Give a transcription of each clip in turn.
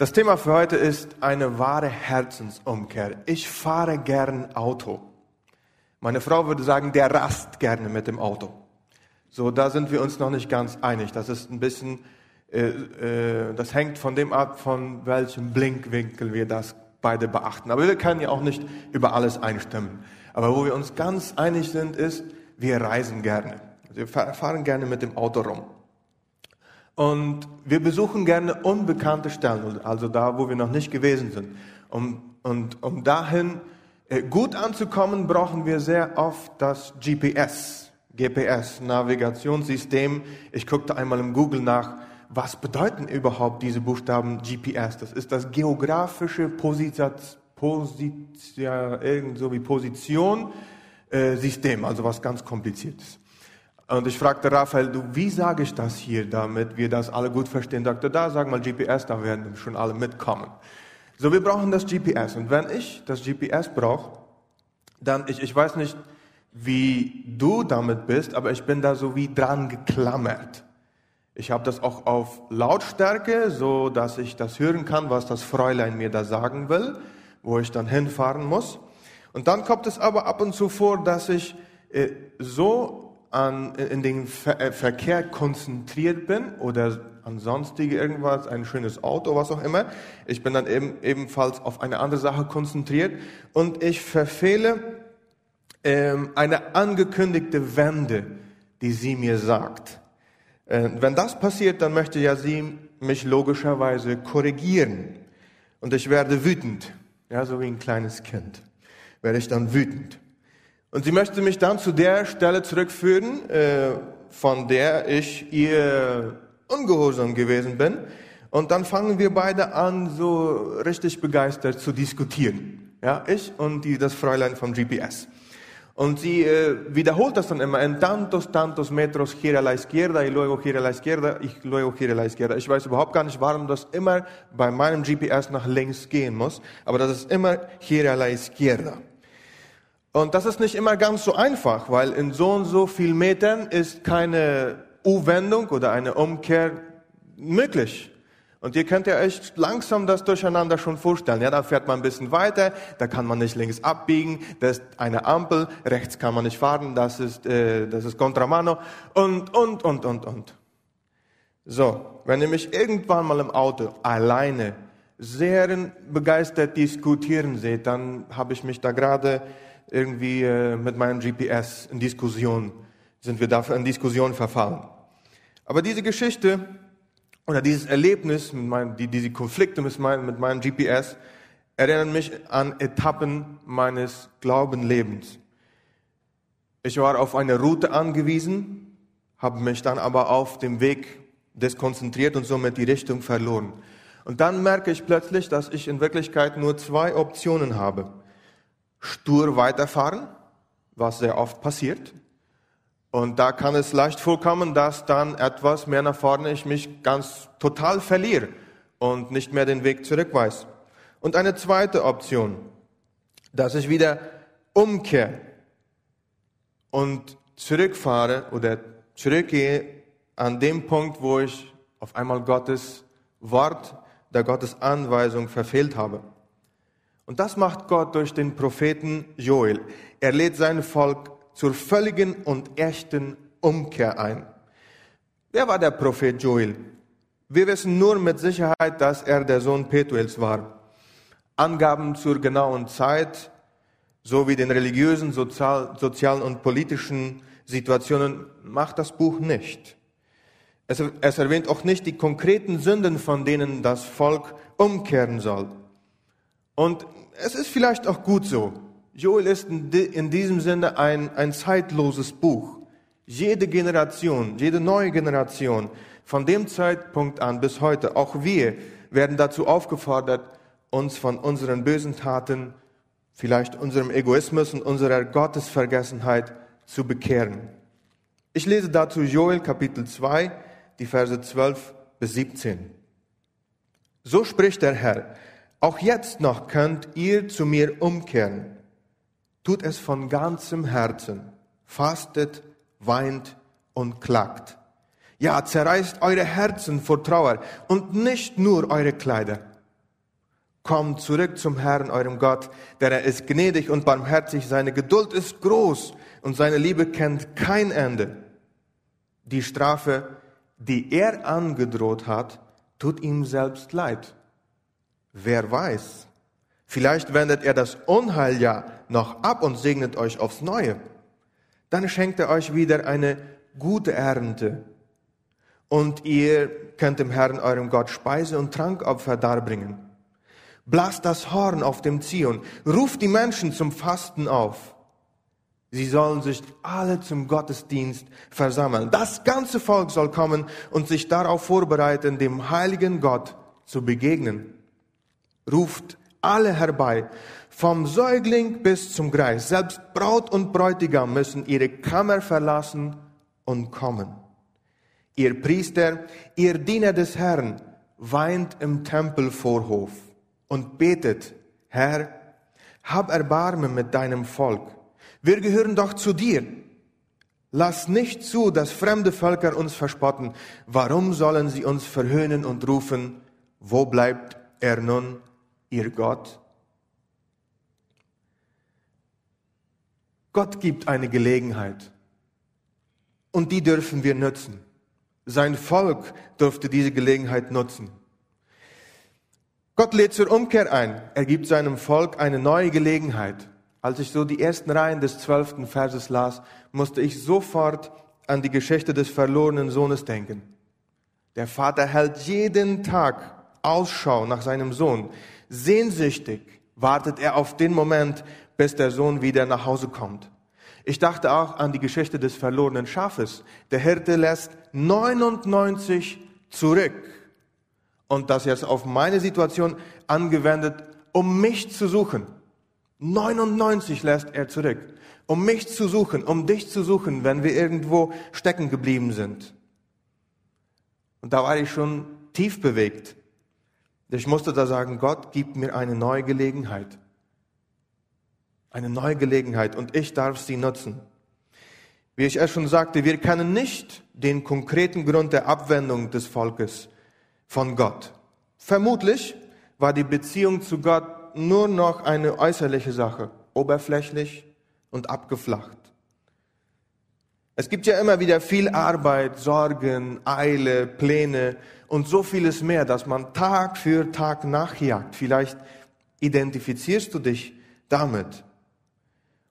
Das Thema für heute ist eine wahre Herzensumkehr. Ich fahre gern Auto. Meine Frau würde sagen, der rast gerne mit dem Auto. So, da sind wir uns noch nicht ganz einig. Das ist ein bisschen, äh, äh, das hängt von dem ab, von welchem Blinkwinkel wir das beide beachten. Aber wir können ja auch nicht über alles einstimmen. Aber wo wir uns ganz einig sind, ist, wir reisen gerne. Wir fahren gerne mit dem Auto rum. Und wir besuchen gerne unbekannte Stellen, also da, wo wir noch nicht gewesen sind. Um, und um dahin äh, gut anzukommen, brauchen wir sehr oft das GPS, GPS, Navigationssystem. Ich guckte einmal im Google nach, was bedeuten überhaupt diese Buchstaben GPS? Das ist das geografische Position, Position irgend so wie Position, äh, System, also was ganz kompliziertes. Und ich fragte Raphael, du, wie sage ich das hier, damit wir das alle gut verstehen? Sagte, da sag mal GPS, da werden schon alle mitkommen. So, wir brauchen das GPS. Und wenn ich das GPS brauche, dann, ich, ich weiß nicht, wie du damit bist, aber ich bin da so wie dran geklammert. Ich habe das auch auf Lautstärke, so dass ich das hören kann, was das Fräulein mir da sagen will, wo ich dann hinfahren muss. Und dann kommt es aber ab und zu vor, dass ich äh, so an, in den Ver äh, Verkehr konzentriert bin oder an sonstige irgendwas, ein schönes Auto, was auch immer. Ich bin dann eben, ebenfalls auf eine andere Sache konzentriert und ich verfehle ähm, eine angekündigte Wende, die sie mir sagt. Äh, wenn das passiert, dann möchte ja sie mich logischerweise korrigieren und ich werde wütend, ja, so wie ein kleines Kind, werde ich dann wütend. Und sie möchte mich dann zu der Stelle zurückführen, äh, von der ich ihr ungehorsam gewesen bin. Und dann fangen wir beide an, so richtig begeistert zu diskutieren. Ja, ich und die, das Fräulein vom GPS. Und sie äh, wiederholt das dann immer en tantos, tantos metros gira a la izquierda y luego gira a la izquierda y luego gira a la izquierda. Ich weiß überhaupt gar nicht, warum das immer bei meinem GPS nach links gehen muss, aber das ist immer gira a la izquierda. Und das ist nicht immer ganz so einfach, weil in so und so viel Metern ist keine U-Wendung oder eine Umkehr möglich. Und ihr könnt ja echt langsam das durcheinander schon vorstellen. Ja, da fährt man ein bisschen weiter, da kann man nicht links abbiegen, da ist eine Ampel, rechts kann man nicht fahren, das ist, äh, das ist Contramano und, und, und, und, und. So, wenn ihr mich irgendwann mal im Auto alleine sehr begeistert diskutieren seht, dann habe ich mich da gerade irgendwie äh, mit meinem GPS in Diskussion, sind wir dafür in Diskussion verfallen. Aber diese Geschichte oder dieses Erlebnis, meinem, die, diese Konflikte mit, mein, mit meinem GPS, erinnern mich an Etappen meines Glaubenlebens. Ich war auf eine Route angewiesen, habe mich dann aber auf dem Weg deskonzentriert und somit die Richtung verloren. Und dann merke ich plötzlich, dass ich in Wirklichkeit nur zwei Optionen habe stur weiterfahren, was sehr oft passiert. Und da kann es leicht vorkommen, dass dann etwas mehr nach vorne ich mich ganz total verliere und nicht mehr den Weg zurück weiß. Und eine zweite Option, dass ich wieder umkehre und zurückfahre oder zurückgehe an dem Punkt, wo ich auf einmal Gottes Wort, der Gottes Anweisung verfehlt habe. Und das macht Gott durch den Propheten Joel. Er lädt sein Volk zur völligen und echten Umkehr ein. Wer war der Prophet Joel? Wir wissen nur mit Sicherheit, dass er der Sohn Petuels war. Angaben zur genauen Zeit sowie den religiösen, sozial, sozialen und politischen Situationen macht das Buch nicht. Es, es erwähnt auch nicht die konkreten Sünden, von denen das Volk umkehren soll. Und es ist vielleicht auch gut so. Joel ist in diesem Sinne ein, ein zeitloses Buch. Jede Generation, jede neue Generation, von dem Zeitpunkt an bis heute, auch wir werden dazu aufgefordert, uns von unseren bösen Taten, vielleicht unserem Egoismus und unserer Gottesvergessenheit zu bekehren. Ich lese dazu Joel Kapitel 2, die Verse 12 bis 17. So spricht der Herr, auch jetzt noch könnt ihr zu mir umkehren. Tut es von ganzem Herzen. Fastet, weint und klagt. Ja, zerreißt eure Herzen vor Trauer und nicht nur eure Kleider. Kommt zurück zum Herrn, eurem Gott, denn er ist gnädig und barmherzig, seine Geduld ist groß und seine Liebe kennt kein Ende. Die Strafe, die er angedroht hat, tut ihm selbst leid. Wer weiß, vielleicht wendet er das Unheil ja noch ab und segnet euch aufs Neue. Dann schenkt er euch wieder eine gute Ernte. Und ihr könnt dem Herrn, eurem Gott, Speise und Trankopfer darbringen. Blasst das Horn auf dem Zion, ruft die Menschen zum Fasten auf. Sie sollen sich alle zum Gottesdienst versammeln. Das ganze Volk soll kommen und sich darauf vorbereiten, dem heiligen Gott zu begegnen. Ruft alle herbei, vom Säugling bis zum Greis. Selbst Braut und Bräutigam müssen ihre Kammer verlassen und kommen. Ihr Priester, ihr Diener des Herrn, weint im Tempelvorhof und betet, Herr, hab Erbarmen mit deinem Volk wir gehören doch zu dir. Lass nicht zu, dass fremde Völker uns verspotten. Warum sollen sie uns verhöhnen und rufen, wo bleibt er nun, ihr Gott? Gott gibt eine Gelegenheit und die dürfen wir nutzen. Sein Volk dürfte diese Gelegenheit nutzen. Gott lädt zur Umkehr ein. Er gibt seinem Volk eine neue Gelegenheit. Als ich so die ersten Reihen des zwölften Verses las, musste ich sofort an die Geschichte des verlorenen Sohnes denken. Der Vater hält jeden Tag Ausschau nach seinem Sohn. Sehnsüchtig wartet er auf den Moment, bis der Sohn wieder nach Hause kommt. Ich dachte auch an die Geschichte des verlorenen Schafes. Der Hirte lässt 99 zurück. Und das jetzt auf meine Situation angewendet, um mich zu suchen. 99 lässt er zurück, um mich zu suchen, um dich zu suchen, wenn wir irgendwo stecken geblieben sind. Und da war ich schon tief bewegt. Ich musste da sagen, Gott gibt mir eine neue Gelegenheit. Eine neue Gelegenheit und ich darf sie nutzen. Wie ich erst schon sagte, wir kennen nicht den konkreten Grund der Abwendung des Volkes von Gott. Vermutlich war die Beziehung zu Gott nur noch eine äußerliche Sache, oberflächlich und abgeflacht. Es gibt ja immer wieder viel Arbeit, Sorgen, Eile, Pläne und so vieles mehr, dass man Tag für Tag nachjagt. Vielleicht identifizierst du dich damit.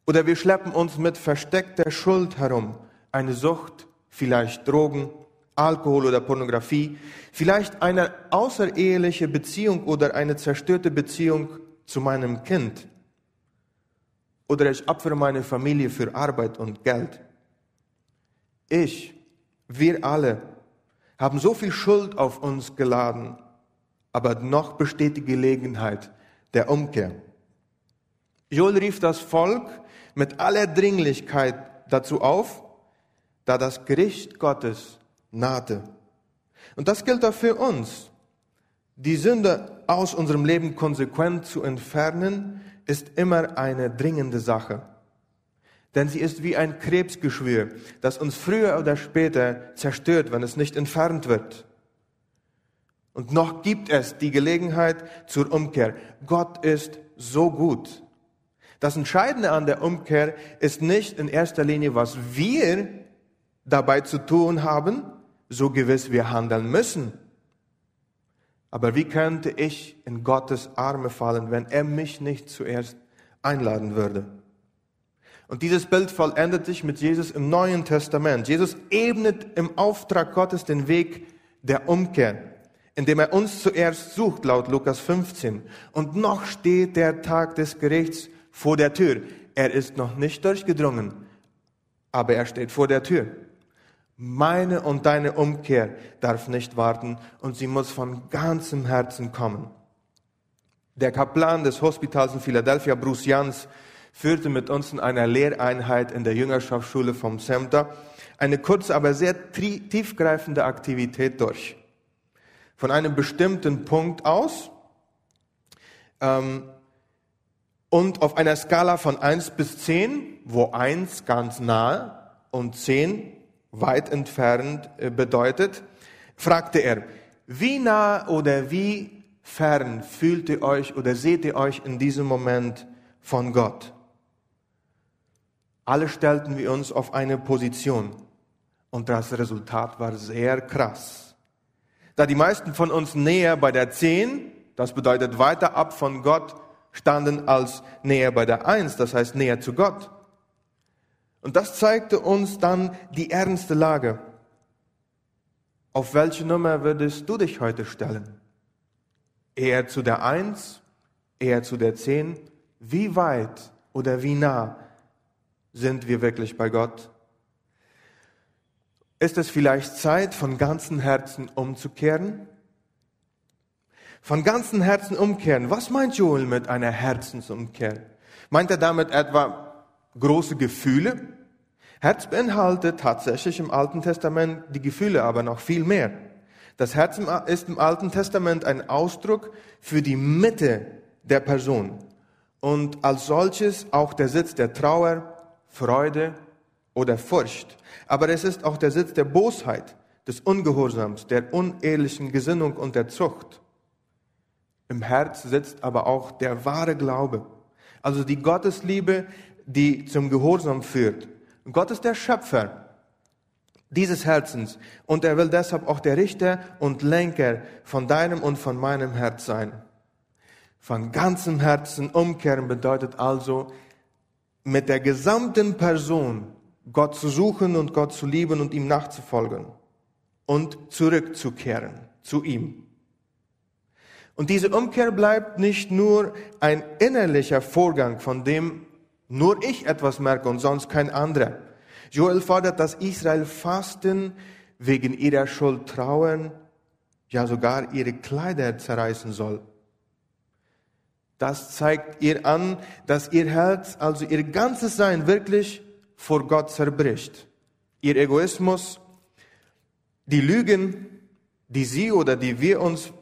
Oder wir schleppen uns mit versteckter Schuld herum, eine Sucht, vielleicht Drogen, Alkohol oder Pornografie, vielleicht eine außereheliche Beziehung oder eine zerstörte Beziehung zu meinem Kind. Oder ich opfere meine Familie für Arbeit und Geld. Ich, wir alle haben so viel Schuld auf uns geladen, aber noch besteht die Gelegenheit der Umkehr. Joel rief das Volk mit aller Dringlichkeit dazu auf, da das Gericht Gottes nahte. Und das gilt auch für uns. Die Sünde aus unserem Leben konsequent zu entfernen, ist immer eine dringende Sache. Denn sie ist wie ein Krebsgeschwür, das uns früher oder später zerstört, wenn es nicht entfernt wird. Und noch gibt es die Gelegenheit zur Umkehr. Gott ist so gut. Das Entscheidende an der Umkehr ist nicht in erster Linie, was wir dabei zu tun haben, so gewiss wir handeln müssen, aber wie könnte ich in Gottes Arme fallen, wenn er mich nicht zuerst einladen würde? Und dieses Bild vollendet sich mit Jesus im Neuen Testament. Jesus ebnet im Auftrag Gottes den Weg der Umkehr, indem er uns zuerst sucht, laut Lukas 15. Und noch steht der Tag des Gerichts vor der Tür. Er ist noch nicht durchgedrungen, aber er steht vor der Tür. Meine und deine Umkehr darf nicht warten und sie muss von ganzem Herzen kommen. Der Kaplan des Hospitals in Philadelphia, Bruce Jans, führte mit uns in einer Lehreinheit in der Jüngerschaftsschule vom Center eine kurze, aber sehr tiefgreifende Aktivität durch. Von einem bestimmten Punkt aus ähm, und auf einer Skala von eins bis zehn, wo eins ganz nahe und zehn weit entfernt äh, bedeutet, fragte er, wie nah oder wie fern fühlt ihr euch oder seht ihr euch in diesem Moment von Gott? Alle stellten wir uns auf eine Position und das Resultat war sehr krass. Da die meisten von uns näher bei der 10, das bedeutet weiter ab von Gott, standen als näher bei der 1, das heißt näher zu Gott. Und das zeigte uns dann die ernste Lage. Auf welche Nummer würdest du dich heute stellen? Eher zu der Eins, eher zu der Zehn? Wie weit oder wie nah sind wir wirklich bei Gott? Ist es vielleicht Zeit, von ganzem Herzen umzukehren? Von ganzem Herzen umkehren. Was meint Joel mit einer Herzensumkehr? Meint er damit etwa große Gefühle? Herz beinhaltet tatsächlich im Alten Testament die Gefühle, aber noch viel mehr. Das Herz ist im Alten Testament ein Ausdruck für die Mitte der Person und als solches auch der Sitz der Trauer, Freude oder Furcht. Aber es ist auch der Sitz der Bosheit, des Ungehorsams, der unehrlichen Gesinnung und der Zucht. Im Herz sitzt aber auch der wahre Glaube, also die Gottesliebe, die zum Gehorsam führt Gott ist der Schöpfer dieses Herzens und er will deshalb auch der Richter und Lenker von deinem und von meinem Herz sein. Von ganzem Herzen umkehren bedeutet also, mit der gesamten Person Gott zu suchen und Gott zu lieben und ihm nachzufolgen und zurückzukehren zu ihm. Und diese Umkehr bleibt nicht nur ein innerlicher Vorgang, von dem nur ich etwas merke und sonst kein anderer. Joel fordert, dass Israel fasten, wegen ihrer Schuld trauern, ja sogar ihre Kleider zerreißen soll. Das zeigt ihr an, dass ihr Herz, also ihr ganzes Sein wirklich vor Gott zerbricht. Ihr Egoismus, die Lügen, die sie oder die wir uns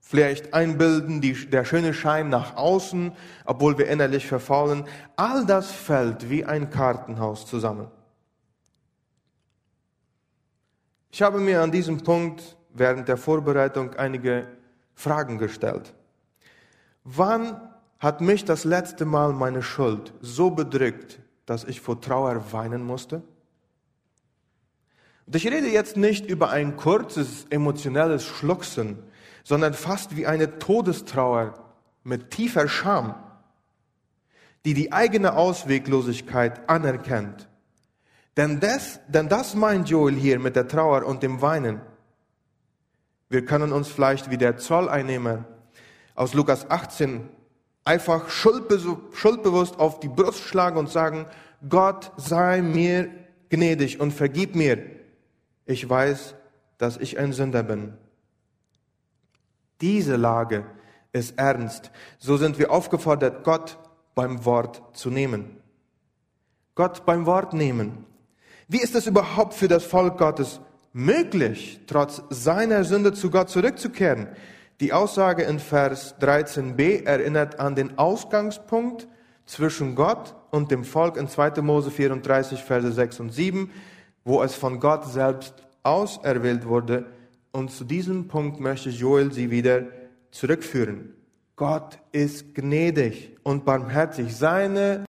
vielleicht einbilden, die, der schöne Schein nach außen, obwohl wir innerlich verfaulen, all das fällt wie ein Kartenhaus zusammen. Ich habe mir an diesem Punkt während der Vorbereitung einige Fragen gestellt. Wann hat mich das letzte Mal meine Schuld so bedrückt, dass ich vor Trauer weinen musste? Und ich rede jetzt nicht über ein kurzes emotionelles Schluchzen, sondern fast wie eine Todestrauer mit tiefer Scham, die die eigene Ausweglosigkeit anerkennt. Denn das, denn das meint Joel hier mit der Trauer und dem Weinen. Wir können uns vielleicht wie der Zolleinnehmer aus Lukas 18 einfach schuldbewusst auf die Brust schlagen und sagen, Gott sei mir gnädig und vergib mir. Ich weiß, dass ich ein Sünder bin. Diese Lage ist ernst. So sind wir aufgefordert, Gott beim Wort zu nehmen. Gott beim Wort nehmen. Wie ist es überhaupt für das Volk Gottes möglich, trotz seiner Sünde zu Gott zurückzukehren? Die Aussage in Vers 13b erinnert an den Ausgangspunkt zwischen Gott und dem Volk in 2. Mose 34, Verse 6 und 7, wo es von Gott selbst auserwählt wurde, und zu diesem Punkt möchte Joel sie wieder zurückführen. Gott ist gnädig und barmherzig. Seine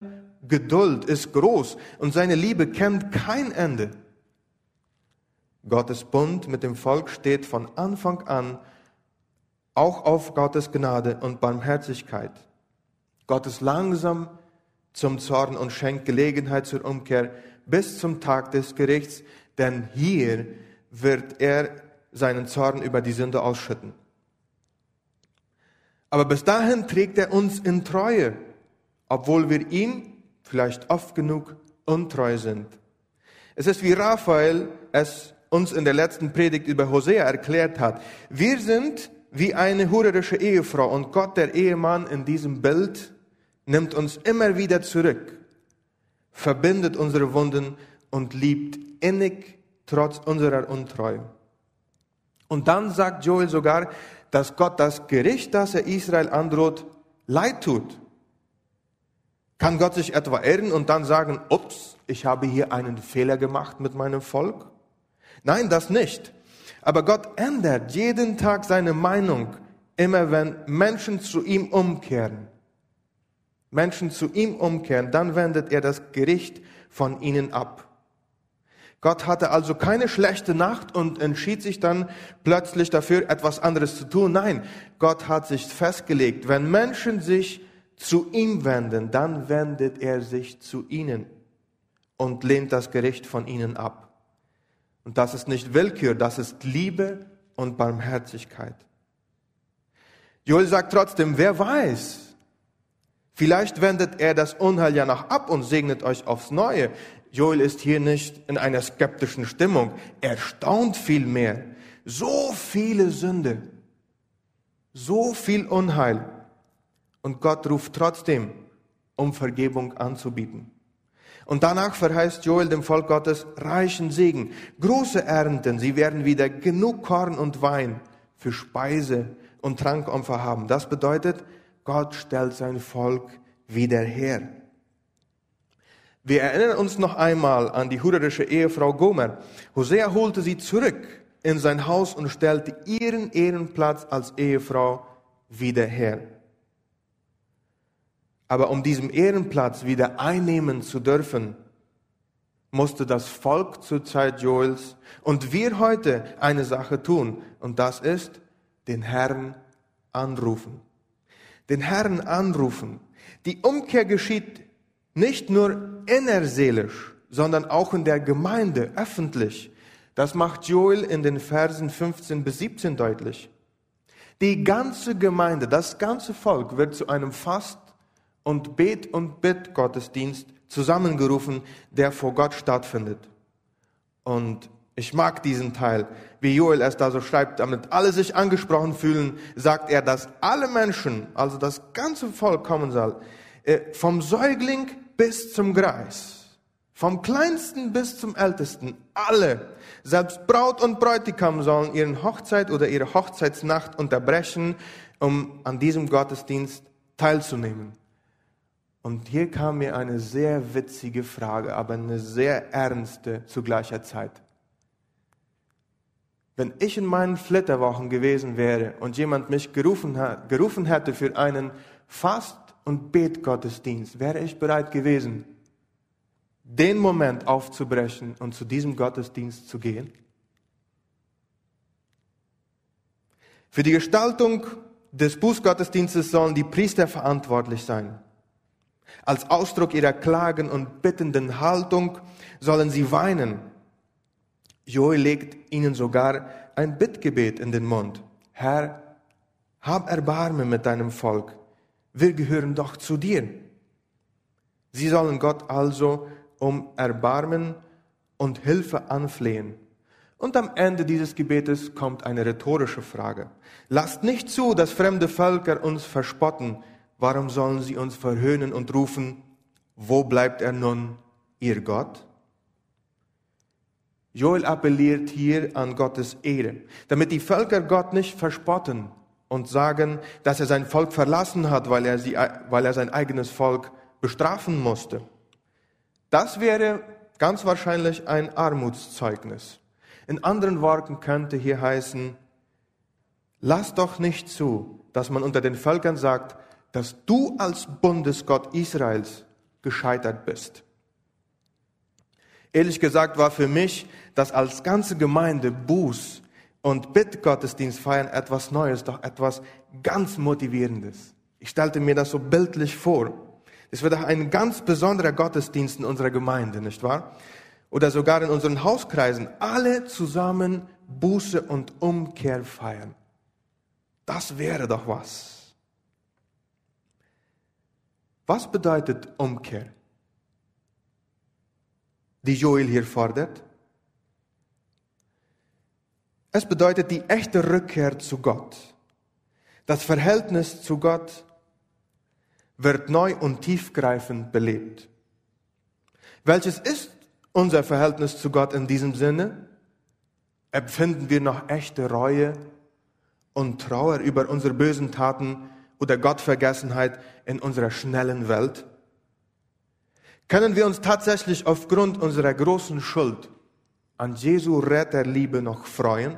Geduld ist groß und seine Liebe kennt kein Ende. Gottes Bund mit dem Volk steht von Anfang an auch auf Gottes Gnade und Barmherzigkeit. Gott ist langsam zum Zorn und schenkt Gelegenheit zur Umkehr bis zum Tag des Gerichts, denn hier wird er seinen Zorn über die Sünde ausschütten. Aber bis dahin trägt er uns in Treue, obwohl wir ihn vielleicht oft genug untreu sind. Es ist wie Raphael es uns in der letzten Predigt über Hosea erklärt hat. Wir sind wie eine hurerische Ehefrau und Gott, der Ehemann in diesem Bild, nimmt uns immer wieder zurück, verbindet unsere Wunden und liebt innig trotz unserer Untreue. Und dann sagt Joel sogar, dass Gott das Gericht, das er Israel androht, leid tut. Kann Gott sich etwa irren und dann sagen, ups, ich habe hier einen Fehler gemacht mit meinem Volk? Nein, das nicht. Aber Gott ändert jeden Tag seine Meinung immer wenn Menschen zu ihm umkehren, Menschen zu ihm umkehren, dann wendet er das Gericht von ihnen ab. Gott hatte also keine schlechte Nacht und entschied sich dann plötzlich dafür, etwas anderes zu tun. Nein, Gott hat sich festgelegt, wenn Menschen sich zu ihm wenden, dann wendet er sich zu ihnen und lehnt das Gericht von ihnen ab. Und das ist nicht Willkür, das ist Liebe und Barmherzigkeit. Joel sagt trotzdem, wer weiß, vielleicht wendet er das Unheil ja noch ab und segnet euch aufs Neue. Joel ist hier nicht in einer skeptischen Stimmung. Er staunt vielmehr. So viele Sünde, so viel Unheil. Und Gott ruft trotzdem, um Vergebung anzubieten. Und danach verheißt Joel dem Volk Gottes reichen Segen, große Ernten. Sie werden wieder genug Korn und Wein für Speise und Trankopfer haben. Das bedeutet, Gott stellt sein Volk wieder her. Wir erinnern uns noch einmal an die hurerische Ehefrau Gomer. Hosea holte sie zurück in sein Haus und stellte ihren Ehrenplatz als Ehefrau wieder her. Aber um diesen Ehrenplatz wieder einnehmen zu dürfen, musste das Volk zur Zeit Joels und wir heute eine Sache tun, und das ist den Herrn anrufen. Den Herrn anrufen. Die Umkehr geschieht nicht nur innerseelisch, sondern auch in der Gemeinde, öffentlich. Das macht Joel in den Versen 15 bis 17 deutlich. Die ganze Gemeinde, das ganze Volk wird zu einem Fast und Bet- und Bitt-Gottesdienst zusammengerufen, der vor Gott stattfindet. Und ich mag diesen Teil, wie Joel es da so schreibt, damit alle sich angesprochen fühlen, sagt er, dass alle Menschen, also das ganze Volk kommen soll, äh, vom Säugling bis zum Greis, vom kleinsten bis zum ältesten, alle, selbst Braut und Bräutigam sollen ihren Hochzeit oder ihre Hochzeitsnacht unterbrechen, um an diesem Gottesdienst teilzunehmen. Und hier kam mir eine sehr witzige Frage, aber eine sehr ernste zu gleicher Zeit. Wenn ich in meinen Flitterwochen gewesen wäre und jemand mich gerufen, gerufen hätte für einen Fast- und Betgottesdienst, wäre ich bereit gewesen, den Moment aufzubrechen und zu diesem Gottesdienst zu gehen? Für die Gestaltung des Bußgottesdienstes sollen die Priester verantwortlich sein. Als Ausdruck ihrer klagen und bittenden Haltung sollen sie weinen. Joel legt ihnen sogar ein Bittgebet in den Mund. Herr, hab Erbarmen mit deinem Volk. Wir gehören doch zu dir. Sie sollen Gott also um Erbarmen und Hilfe anflehen. Und am Ende dieses Gebetes kommt eine rhetorische Frage. Lasst nicht zu, dass fremde Völker uns verspotten, Warum sollen sie uns verhöhnen und rufen, wo bleibt er nun, ihr Gott? Joel appelliert hier an Gottes Ehre, damit die Völker Gott nicht verspotten und sagen, dass er sein Volk verlassen hat, weil er, sie, weil er sein eigenes Volk bestrafen musste. Das wäre ganz wahrscheinlich ein Armutszeugnis. In anderen Worten könnte hier heißen, lass doch nicht zu, dass man unter den Völkern sagt, dass du als Bundesgott Israels gescheitert bist. Ehrlich gesagt war für mich das als ganze Gemeinde Buß und Bittgottesdienst feiern etwas Neues, doch etwas ganz Motivierendes. Ich stellte mir das so bildlich vor. Es wird ein ganz besonderer Gottesdienst in unserer Gemeinde, nicht wahr? Oder sogar in unseren Hauskreisen. Alle zusammen Buße und Umkehr feiern. Das wäre doch was. Was bedeutet Umkehr, die Joel hier fordert? Es bedeutet die echte Rückkehr zu Gott. Das Verhältnis zu Gott wird neu und tiefgreifend belebt. Welches ist unser Verhältnis zu Gott in diesem Sinne? Empfinden wir noch echte Reue und Trauer über unsere bösen Taten oder Gottvergessenheit in unserer schnellen Welt? Können wir uns tatsächlich aufgrund unserer großen Schuld an Jesu Retterliebe noch freuen?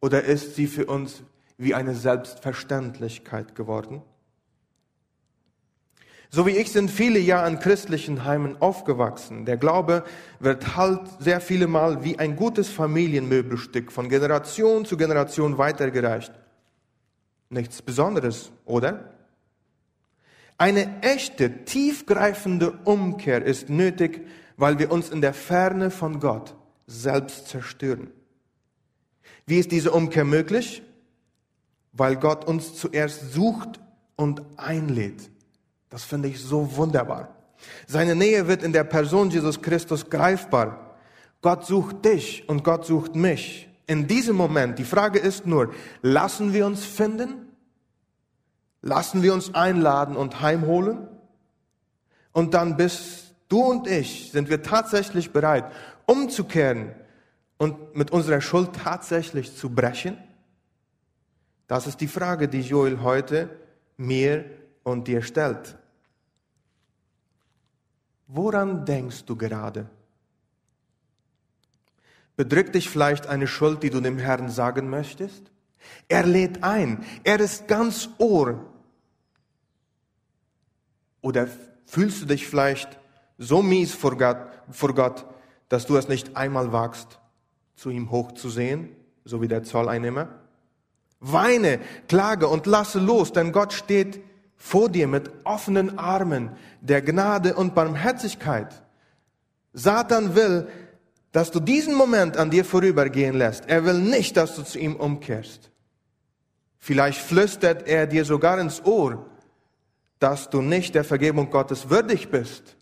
Oder ist sie für uns wie eine Selbstverständlichkeit geworden? So wie ich sind viele Jahre in christlichen Heimen aufgewachsen. Der Glaube wird halt sehr viele Mal wie ein gutes Familienmöbelstück von Generation zu Generation weitergereicht. Nichts Besonderes, oder? Eine echte, tiefgreifende Umkehr ist nötig, weil wir uns in der Ferne von Gott selbst zerstören. Wie ist diese Umkehr möglich? Weil Gott uns zuerst sucht und einlädt. Das finde ich so wunderbar. Seine Nähe wird in der Person Jesus Christus greifbar. Gott sucht dich und Gott sucht mich. In diesem Moment, die Frage ist nur, lassen wir uns finden? Lassen wir uns einladen und heimholen? Und dann bist du und ich, sind wir tatsächlich bereit, umzukehren und mit unserer Schuld tatsächlich zu brechen? Das ist die Frage, die Joel heute mir und dir stellt. Woran denkst du gerade? Bedrückt dich vielleicht eine Schuld, die du dem Herrn sagen möchtest? Er lädt ein. Er ist ganz Ohr. Oder fühlst du dich vielleicht so mies vor Gott, vor Gott, dass du es nicht einmal wagst, zu ihm hochzusehen, so wie der Zolleinnehmer? Weine, klage und lasse los, denn Gott steht vor dir mit offenen Armen der Gnade und Barmherzigkeit. Satan will, dass du diesen Moment an dir vorübergehen lässt. Er will nicht, dass du zu ihm umkehrst. Vielleicht flüstert er dir sogar ins Ohr, dass du nicht der Vergebung Gottes würdig bist,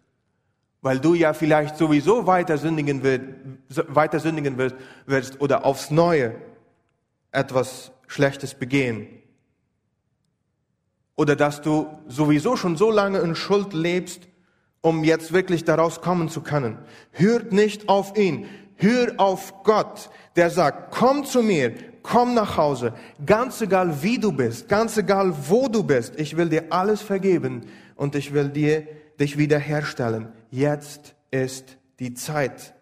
weil du ja vielleicht sowieso weiter sündigen, wirst, weiter sündigen wirst, wirst oder aufs Neue etwas Schlechtes begehen oder dass du sowieso schon so lange in Schuld lebst, um jetzt wirklich daraus kommen zu können. Hört nicht auf ihn, hör auf Gott, der sagt, komm zu mir, komm nach Hause, ganz egal wie du bist, ganz egal wo du bist, ich will dir alles vergeben und ich will dir dich wiederherstellen. Jetzt ist die Zeit.